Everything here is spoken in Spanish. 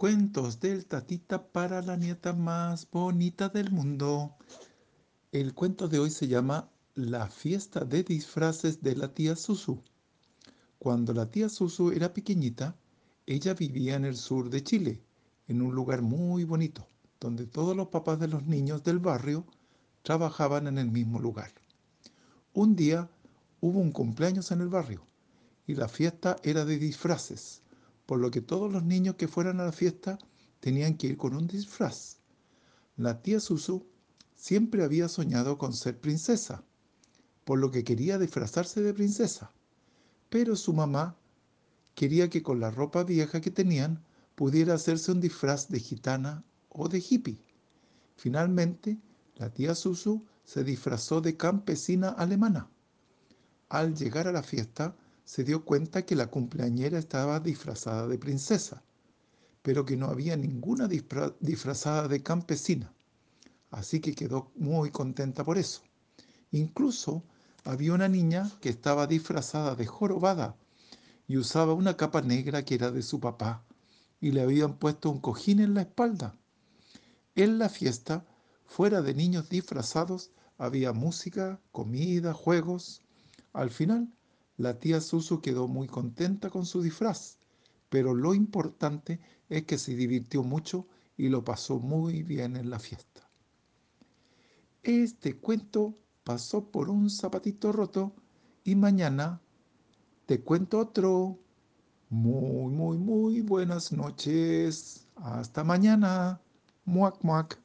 Cuentos del tatita para la nieta más bonita del mundo. El cuento de hoy se llama La fiesta de disfraces de la tía Susu. Cuando la tía Susu era pequeñita, ella vivía en el sur de Chile, en un lugar muy bonito, donde todos los papás de los niños del barrio trabajaban en el mismo lugar. Un día hubo un cumpleaños en el barrio y la fiesta era de disfraces por lo que todos los niños que fueran a la fiesta tenían que ir con un disfraz. La tía Susu siempre había soñado con ser princesa, por lo que quería disfrazarse de princesa, pero su mamá quería que con la ropa vieja que tenían pudiera hacerse un disfraz de gitana o de hippie. Finalmente, la tía Susu se disfrazó de campesina alemana. Al llegar a la fiesta, se dio cuenta que la cumpleañera estaba disfrazada de princesa, pero que no había ninguna disfrazada de campesina. Así que quedó muy contenta por eso. Incluso había una niña que estaba disfrazada de jorobada y usaba una capa negra que era de su papá y le habían puesto un cojín en la espalda. En la fiesta, fuera de niños disfrazados, había música, comida, juegos. Al final, la tía Susu quedó muy contenta con su disfraz, pero lo importante es que se divirtió mucho y lo pasó muy bien en la fiesta. Este cuento pasó por un zapatito roto y mañana te cuento otro. Muy, muy, muy buenas noches. Hasta mañana. Muac, muac.